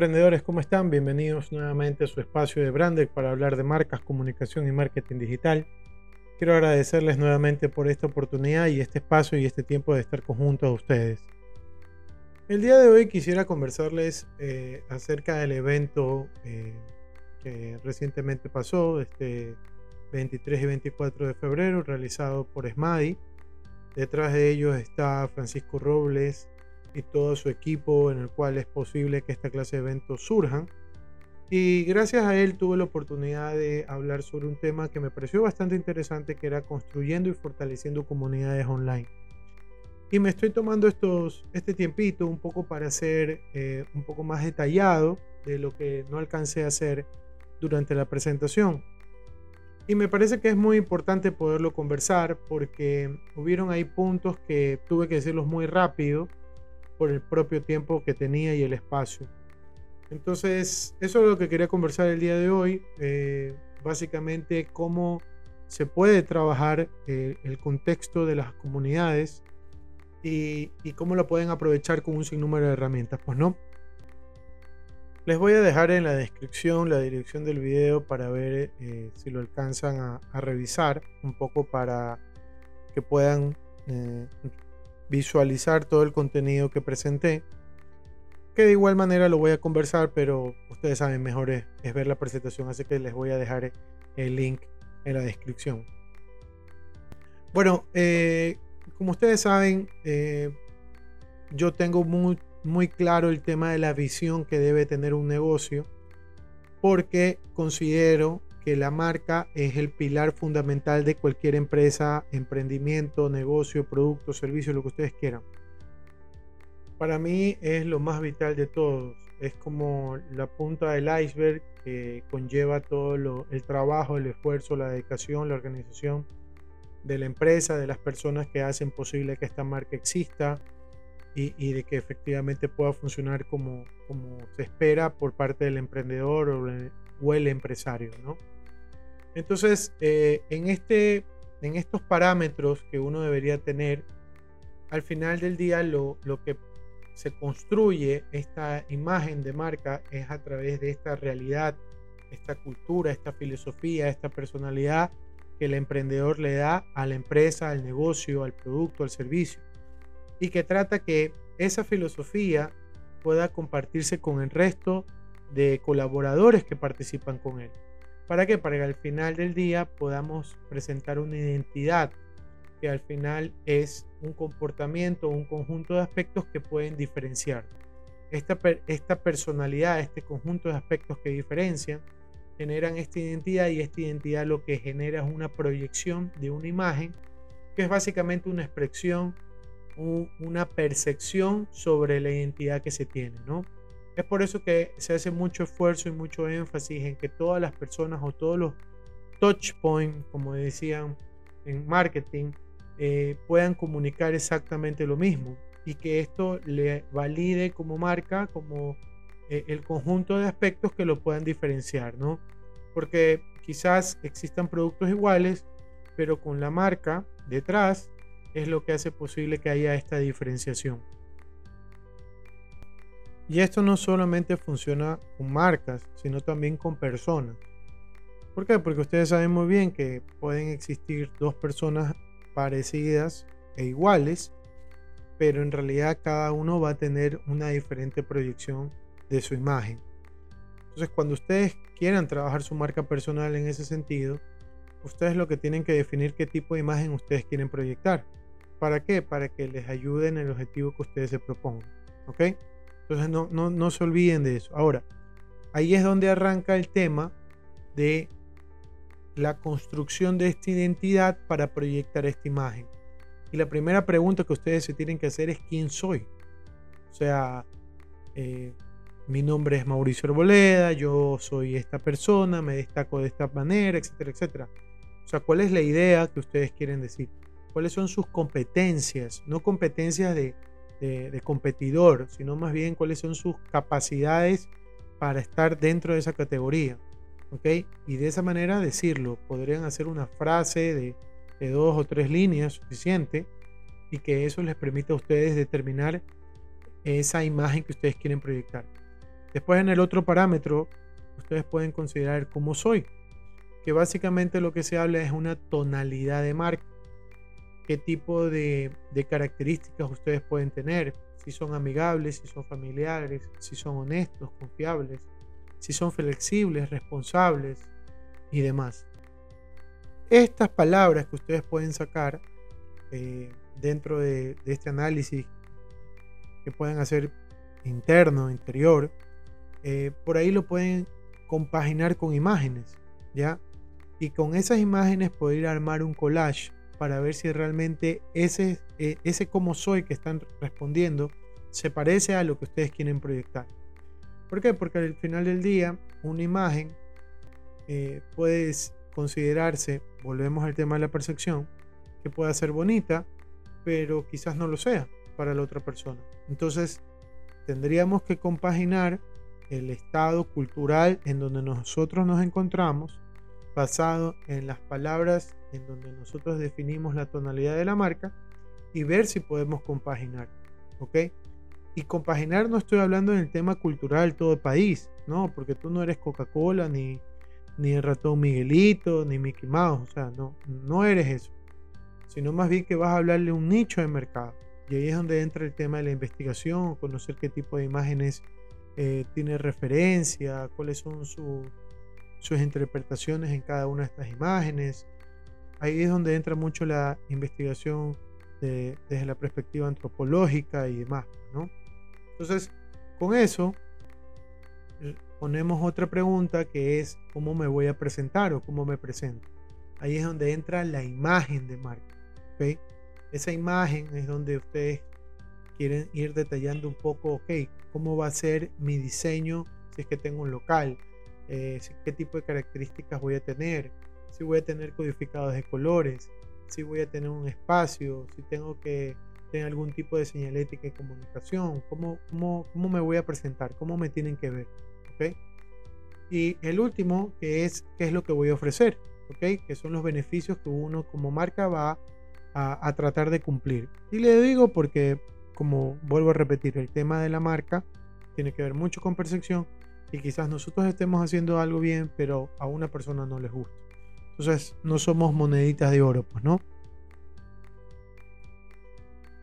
Emprendedores, ¿cómo están? Bienvenidos nuevamente a su espacio de Brandec para hablar de marcas, comunicación y marketing digital. Quiero agradecerles nuevamente por esta oportunidad y este espacio y este tiempo de estar conjunto a ustedes. El día de hoy quisiera conversarles eh, acerca del evento eh, que recientemente pasó, este 23 y 24 de febrero, realizado por SMADI. Detrás de ellos está Francisco Robles, y todo su equipo en el cual es posible que esta clase de eventos surjan. Y gracias a él tuve la oportunidad de hablar sobre un tema que me pareció bastante interesante, que era construyendo y fortaleciendo comunidades online. Y me estoy tomando estos, este tiempito un poco para ser eh, un poco más detallado de lo que no alcancé a hacer durante la presentación. Y me parece que es muy importante poderlo conversar porque hubieron ahí puntos que tuve que decirlos muy rápido por el propio tiempo que tenía y el espacio. Entonces, eso es lo que quería conversar el día de hoy. Eh, básicamente, cómo se puede trabajar eh, el contexto de las comunidades y, y, cómo lo pueden aprovechar con un sinnúmero de herramientas. Pues no. Les voy a dejar en la descripción la dirección del video para ver eh, si lo alcanzan a, a, revisar un poco para que puedan visualizar todo el contenido que presenté. Que de igual manera lo voy a conversar, pero ustedes saben, mejor es, ver la presentación, así que les voy a dejar el link en la descripción. Bueno, eh, como ustedes saben, eh, yo tengo muy, muy claro el tema de la visión que debe tener un negocio, porque considero que la marca es el pilar fundamental de cualquier empresa, emprendimiento, negocio, producto, servicio, lo que ustedes quieran. Para mí es lo más vital de todos. Es como la punta del iceberg que conlleva todo el trabajo, el esfuerzo, la dedicación, la organización de la empresa, de las personas que hacen posible que esta marca exista y, de que efectivamente pueda funcionar como, como se espera por parte del emprendedor o o el empresario, ¿no? Entonces, eh, en, este, en estos parámetros que uno debería tener, al final del día lo, lo que se construye esta imagen de marca es a través de esta realidad, esta cultura, esta filosofía, esta personalidad que el emprendedor le da a la empresa, al negocio, al producto, al servicio. Y que trata que esa filosofía pueda compartirse con el resto de colaboradores que participan con él. ¿Para qué? Para que al final del día podamos presentar una identidad que al final es un comportamiento, un conjunto de aspectos que pueden diferenciar. Esta, esta personalidad, este conjunto de aspectos que diferencian, generan esta identidad y esta identidad lo que genera es una proyección de una imagen que es básicamente una expresión, una percepción sobre la identidad que se tiene, ¿no? Es por eso que se hace mucho esfuerzo y mucho énfasis en que todas las personas o todos los touch points, como decían en marketing, eh, puedan comunicar exactamente lo mismo y que esto le valide como marca, como eh, el conjunto de aspectos que lo puedan diferenciar, ¿no? Porque quizás existan productos iguales, pero con la marca detrás es lo que hace posible que haya esta diferenciación. Y esto no solamente funciona con marcas, sino también con personas. ¿Por qué? Porque ustedes saben muy bien que pueden existir dos personas parecidas e iguales, pero en realidad cada uno va a tener una diferente proyección de su imagen. Entonces, cuando ustedes quieran trabajar su marca personal en ese sentido, ustedes lo que tienen que definir qué tipo de imagen ustedes quieren proyectar. ¿Para qué? Para que les ayude en el objetivo que ustedes se propongan. ¿Ok? Entonces no, no, se olviden de eso. Ahora, ahí es donde arranca el tema de la construcción de esta identidad para proyectar esta imagen. Y la primera pregunta que ustedes se tienen que hacer es quién soy. O sea, eh, mi nombre es Mauricio Arboleda, yo soy esta persona, me destaco de esta manera, etcétera, etcétera. O sea, ¿cuál es la idea que ustedes quieren decir? ¿Cuáles son sus competencias? No competencias de, de, competidor, sino más bien cuáles son sus capacidades para estar dentro de esa categoría. ¿Ok? Y de esa manera decirlo. Podrían hacer una frase de, de dos o tres líneas suficiente y que eso les permita a ustedes determinar esa imagen que ustedes quieren proyectar. Después en el otro parámetro, ustedes pueden considerar cómo soy, que básicamente lo que se habla es una tonalidad de marca. ¿Qué tipo de, características ustedes pueden tener? Si son amigables, si son familiares, si son honestos, confiables, si son flexibles, responsables y demás. Estas palabras que ustedes pueden sacar eh, dentro de, de este análisis que pueden hacer interno, interior, eh, por ahí lo pueden compaginar con imágenes, ¿ya? Y con esas imágenes poder armar un collage para ver si realmente ese, eh, ese cómo soy que están respondiendo se parece a lo que ustedes quieren proyectar. ¿Por qué? Porque al final del día una imagen eh, puede considerarse, volvemos al tema de la percepción, que pueda ser bonita, pero quizás no lo sea para la otra persona. Entonces, tendríamos que compaginar el estado cultural en donde nosotros nos encontramos, basado en las palabras en donde nosotros definimos la tonalidad de la marca y ver si podemos compaginar. ¿Ok? Y compaginar no estoy hablando en el tema cultural todo el país, ¿no? Porque tú no eres Coca-Cola, ni, ni el ratón Miguelito, ni Mickey Mouse, o sea, no, no eres eso. Sino más bien que vas a hablarle un nicho de mercado. Y ahí es donde entra el tema de la investigación, conocer qué tipo de imágenes eh, tiene referencia, cuáles son sus interpretaciones en cada una de estas imágenes. Ahí es donde entra mucho la investigación desde la perspectiva antropológica y demás. ¿no? Entonces, con eso, ponemos otra pregunta que es cómo me voy a presentar o cómo me presento. Ahí es donde entra la imagen de marca. ¿okay? Esa imagen es donde ustedes quieren ir detallando un poco, ok, cómo va a ser mi diseño si es que tengo un local, eh, qué tipo de características voy a tener, si voy a tener codificados de colores, si voy a tener un espacio, si tengo que tener algún tipo de señalética y comunicación, cómo, cómo, cómo me voy a presentar, cómo me tienen que ver. ¿ok? Y el último, que es qué es lo que voy a ofrecer, ¿ok? que son los beneficios que uno como marca va a, a tratar de cumplir. Y le digo porque como vuelvo a repetir, el tema de la marca tiene que ver mucho con percepción y quizás nosotros estemos haciendo algo bien, pero a una persona no les gusta. Entonces, no somos moneditas de oro, pues, ¿no?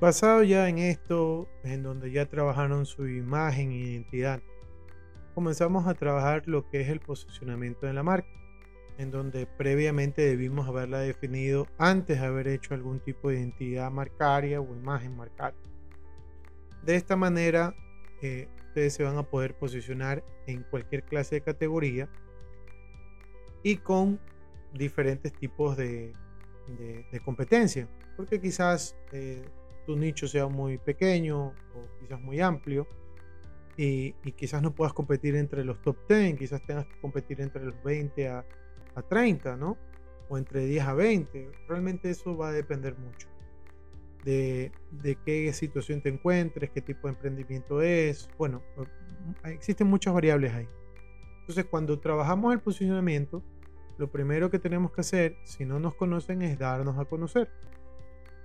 Basado ya en esto, en donde ya trabajaron su imagen e identidad, comenzamos a trabajar lo que es el posicionamiento de la marca, en donde previamente debimos haberla definido antes de haber hecho algún tipo de identidad marcaria o imagen marcaria. De esta manera, eh, ustedes se van a poder posicionar en cualquier clase de categoría y con diferentes tipos de, competencia. Porque quizás eh, tu nicho sea muy pequeño o quizás muy amplio y, quizás no puedas competir entre los top 10, quizás tengas que competir entre los 20 a, a 30, ¿no? O entre 10 a 20. Realmente eso va a depender mucho de, qué situación te encuentres, qué tipo de emprendimiento es. Bueno, existen muchas variables ahí. Entonces, cuando trabajamos el posicionamiento, lo primero que tenemos que hacer, si no nos conocen, es darnos a conocer.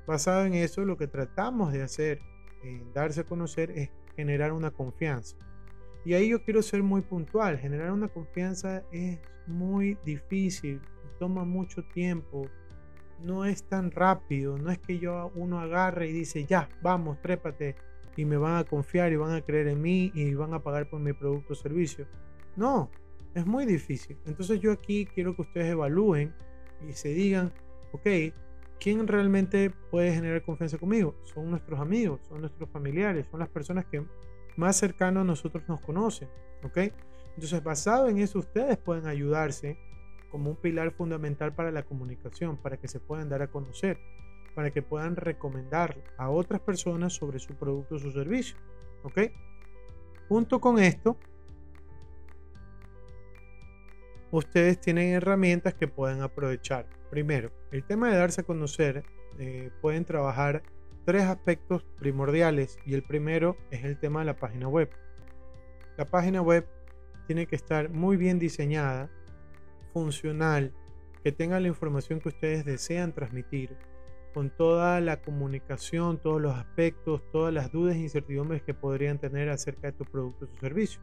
Basado en eso, lo que tratamos de hacer, en darse a conocer, es generar una confianza. Y ahí yo quiero ser muy puntual. Generar una confianza es muy difícil, toma mucho tiempo, no es tan rápido, no es que yo uno agarre y dice, ya, vamos, trépate y me van a confiar y van a creer en mí y van a pagar por mi producto o servicio. No, es muy difícil. Entonces yo aquí quiero que ustedes evalúen y se digan, ok, ¿quién realmente puede generar confianza conmigo? Son nuestros amigos, son nuestros familiares, son las personas que más cercanos a nosotros nos conocen, ok. Entonces basado en eso ustedes pueden ayudarse como un pilar fundamental para la comunicación, para que se puedan dar a conocer, para que puedan recomendar a otras personas sobre su producto o su servicio. ¿Ok? junto con esto, ustedes tienen herramientas que pueden aprovechar. Primero, el tema de darse a conocer, eh, pueden trabajar tres aspectos primordiales y el primero es el tema de la página web. La página web tiene que estar muy bien diseñada, funcional, que tenga la información que ustedes desean transmitir, con toda la comunicación, todos los aspectos, todas las dudas e incertidumbres que podrían tener acerca de tu producto o tu servicio.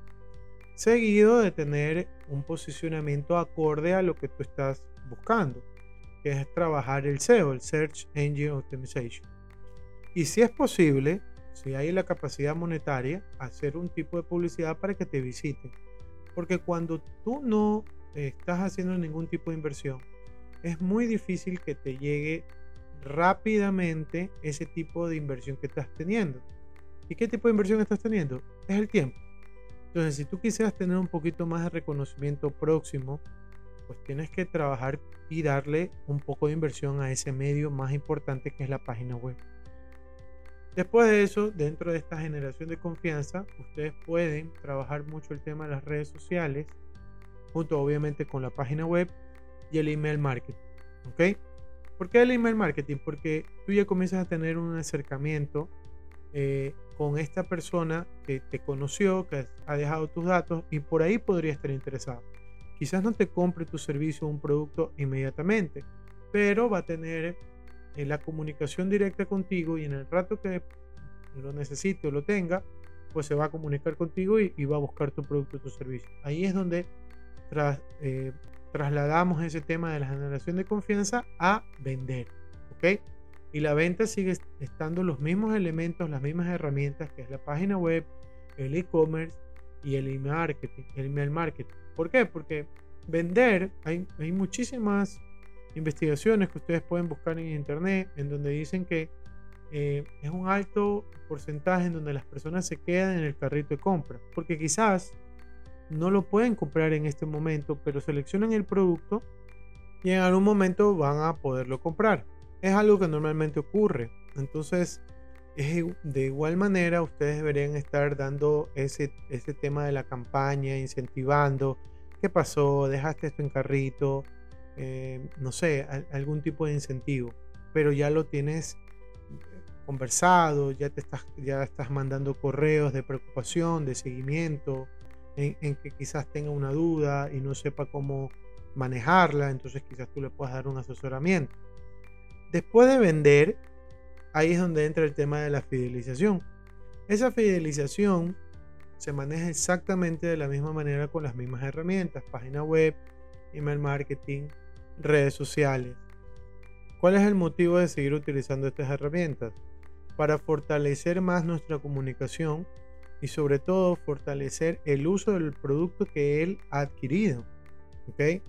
Seguido de tener un posicionamiento acorde a lo que tú estás buscando, que es trabajar el SEO, el Search Engine Optimization. Y si es posible, si hay la capacidad monetaria, hacer un tipo de publicidad para que te visiten. Porque cuando tú no estás haciendo ningún tipo de inversión, es muy difícil que te llegue rápidamente ese tipo de inversión que estás teniendo. ¿Y qué tipo de inversión estás teniendo? Es el tiempo. Entonces, si tú quisieras tener un poquito más de reconocimiento próximo, pues tienes que trabajar y darle un poco de inversión a ese medio más importante que es la página web. Después de eso, dentro de esta generación de confianza, ustedes pueden trabajar mucho el tema de las redes sociales, junto obviamente con la página web y el email marketing. ¿Ok? ¿Por qué el email marketing? Porque tú ya comienzas a tener un acercamiento eh, con esta persona que te conoció, que ha dejado tus datos y por ahí podría estar interesado. Quizás no te compre tu servicio o un producto inmediatamente, pero va a tener eh, la comunicación directa contigo y en el rato que lo necesite o lo tenga, pues se va a comunicar contigo y, va a buscar tu producto o tu servicio. Ahí es donde eh, trasladamos ese tema de la generación de confianza a vender. ¿Ok? Y la venta sigue estando los mismos elementos, las mismas herramientas que es la página web, el e-commerce y el email marketing. El email marketing. ¿Por qué? Porque vender, hay, hay muchísimas investigaciones que ustedes pueden buscar en internet en donde dicen que eh, es un alto porcentaje en donde las personas se quedan en el carrito de compra. Porque quizás no lo pueden comprar en este momento, pero seleccionan el producto y en algún momento van a poderlo comprar. Es algo que normalmente ocurre. Entonces, de igual manera, ustedes deberían estar dando ese, ese tema de la campaña, incentivando. ¿Qué pasó? ¿Dejaste esto en carrito? Eh, no sé, algún tipo de incentivo. Pero ya lo tienes conversado, ya te estás, ya estás mandando correos de preocupación, de seguimiento, en, que quizás tenga una duda y no sepa cómo manejarla, entonces quizás tú le puedas dar un asesoramiento. Después de vender, ahí es donde entra el tema de la fidelización. Esa fidelización se maneja exactamente de la misma manera con las mismas herramientas, página web, email marketing, redes sociales. ¿Cuál es el motivo de seguir utilizando estas herramientas? Para fortalecer más nuestra comunicación y sobre todo fortalecer el uso del producto que él ha adquirido. ¿Ok?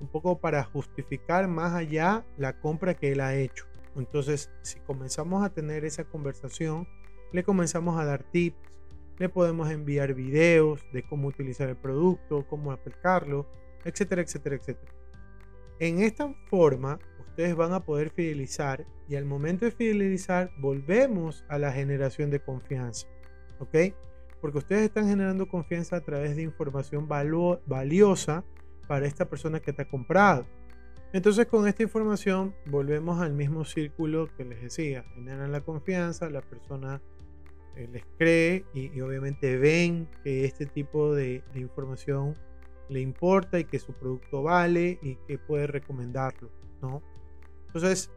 Un poco para justificar más allá la compra que él ha hecho. Entonces, si comenzamos a tener esa conversación, le comenzamos a dar tips, le podemos enviar videos de cómo utilizar el producto, cómo aplicarlo, etcétera, etcétera, etcétera. En esta forma, ustedes van a poder fidelizar y al momento de fidelizar, volvemos a la generación de confianza. ¿Ok? Porque ustedes están generando confianza a través de información valiosa para esta persona que te ha comprado. Entonces con esta información volvemos al mismo círculo que les decía, generan la confianza, la persona eh, les cree y, obviamente ven que este tipo de, de, información le importa y que su producto vale y que puede recomendarlo, ¿no? Entonces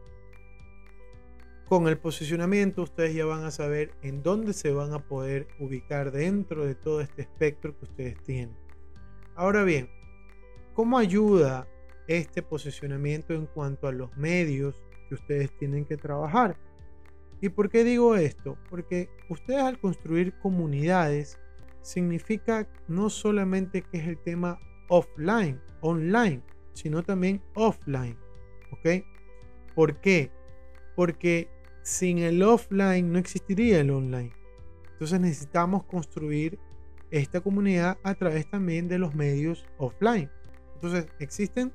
con el posicionamiento ustedes ya van a saber en dónde se van a poder ubicar dentro de todo este espectro que ustedes tienen. Ahora bien, ¿cómo ayuda este posicionamiento en cuanto a los medios que ustedes tienen que trabajar? ¿Y por qué digo esto? Porque ustedes al construir comunidades significa no solamente que es el tema offline, online, sino también offline. ¿Ok? ¿Por qué? Porque sin el offline no existiría el online. Entonces necesitamos construir esta comunidad a través también de los medios offline. Entonces existen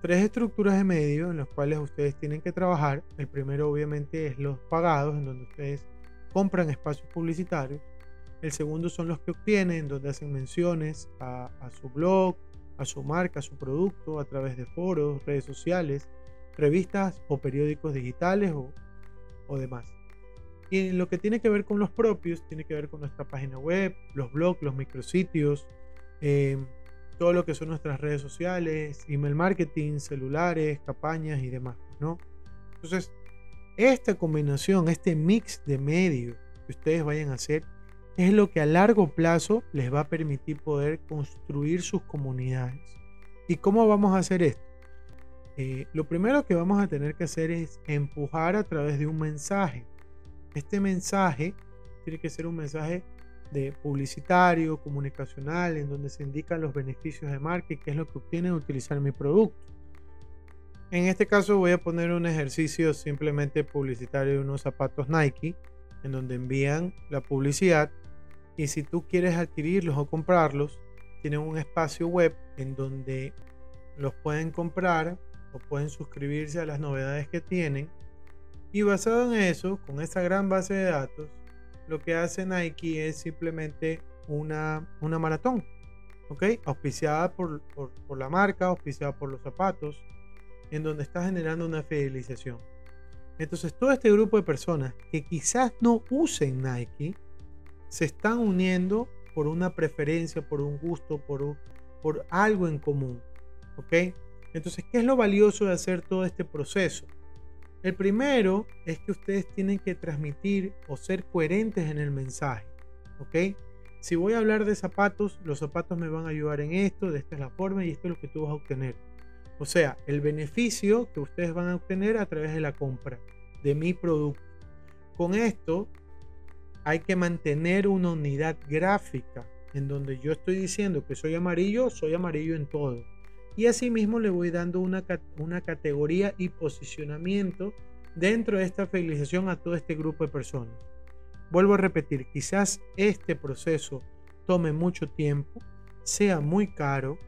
tres estructuras de medios en las cuales ustedes tienen que trabajar. El primero obviamente es los pagados, en donde ustedes compran espacios publicitarios. El segundo son los que obtienen, donde hacen menciones a, su blog, a su marca, a su producto, a través de foros, redes sociales, revistas o periódicos digitales o, demás. Y lo que tiene que ver con los propios, tiene que ver con nuestra página web, los blogs, los micrositios, eh, todo lo que son nuestras redes sociales, email marketing, celulares, campañas y demás, ¿no? Entonces, esta combinación, este mix de medios que ustedes vayan a hacer, es lo que a largo plazo les va a permitir poder construir sus comunidades. ¿Y cómo vamos a hacer esto? Eh, lo primero que vamos a tener que hacer es empujar a través de un mensaje. Este mensaje tiene que ser un mensaje de publicitario, comunicacional, en donde se indican los beneficios de marca y qué es lo que obtienen utilizar mi producto. En este caso voy a poner un ejercicio simplemente publicitario de unos zapatos Nike, en donde envían la publicidad y si tú quieres adquirirlos o comprarlos, tienen un espacio web en donde los pueden comprar o pueden suscribirse a las novedades que tienen. Y basado en eso, con esta gran base de datos, lo que hace Nike es simplemente una, una maratón, ¿ok? Auspiciada por, por, la marca, auspiciada por los zapatos, en donde está generando una fidelización. Entonces, todo este grupo de personas que quizás no usen Nike, se están uniendo por una preferencia, por un gusto, por, por algo en común. ¿Ok? Entonces, ¿qué es lo valioso de hacer todo este proceso? El primero es que ustedes tienen que transmitir o ser coherentes en el mensaje. ¿Ok? Si voy a hablar de zapatos, los zapatos me van a ayudar en esto, de esta es la forma y esto es lo que tú vas a obtener. O sea, el beneficio que ustedes van a obtener a través de la compra de mi producto. Con esto hay que mantener una unidad gráfica en donde yo estoy diciendo que soy amarillo, soy amarillo en todo. Y asimismo le voy dando una, una categoría y posicionamiento dentro de esta fidelización a todo este grupo de personas. Vuelvo a repetir, quizás este proceso tome mucho tiempo, sea muy caro,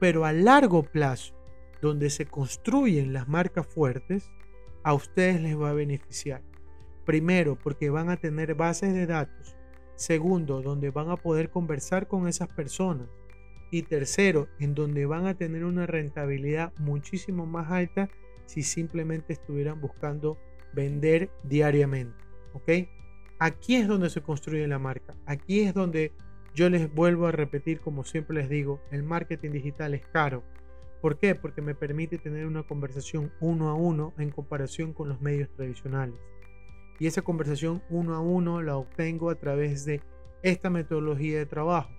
pero a largo plazo, donde se construyen las marcas fuertes, a ustedes les va a beneficiar. Primero, porque van a tener bases de datos. Segundo, donde van a poder conversar con esas personas. Y tercero, en donde van a tener una rentabilidad muchísimo más alta si simplemente estuvieran buscando vender diariamente. ¿Ok? Aquí es donde se construye la marca. Aquí es donde yo les vuelvo a repetir, como siempre les digo, el marketing digital es caro. ¿Por qué? Porque me permite tener una conversación uno a uno en comparación con los medios tradicionales y esa conversación uno a uno la obtengo a través de esta metodología de trabajo,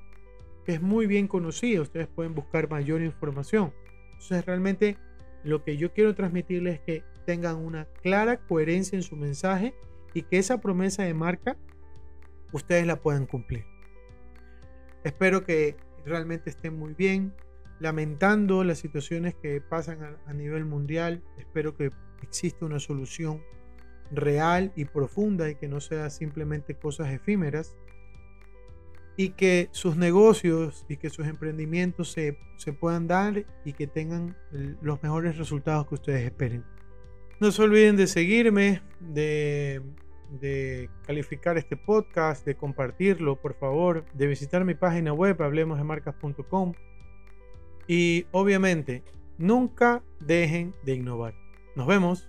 que es muy bien conocida. Ustedes pueden buscar mayor información. Entonces, realmente lo que yo quiero transmitirles es que tengan una clara coherencia en su mensaje y que esa promesa de marca ustedes la puedan cumplir. Espero que realmente estén muy bien, lamentando las situaciones que pasan a, a nivel mundial. Espero que exista una solución real y profunda y que no sea simplemente cosas efímeras y que sus negocios y que sus emprendimientos se, se, puedan dar y que tengan los mejores resultados que ustedes esperen. No se olviden de seguirme, de, de calificar este podcast, de compartirlo, por favor, de visitar mi página web, hablemosdemarcas.com y obviamente nunca dejen de innovar. Nos vemos.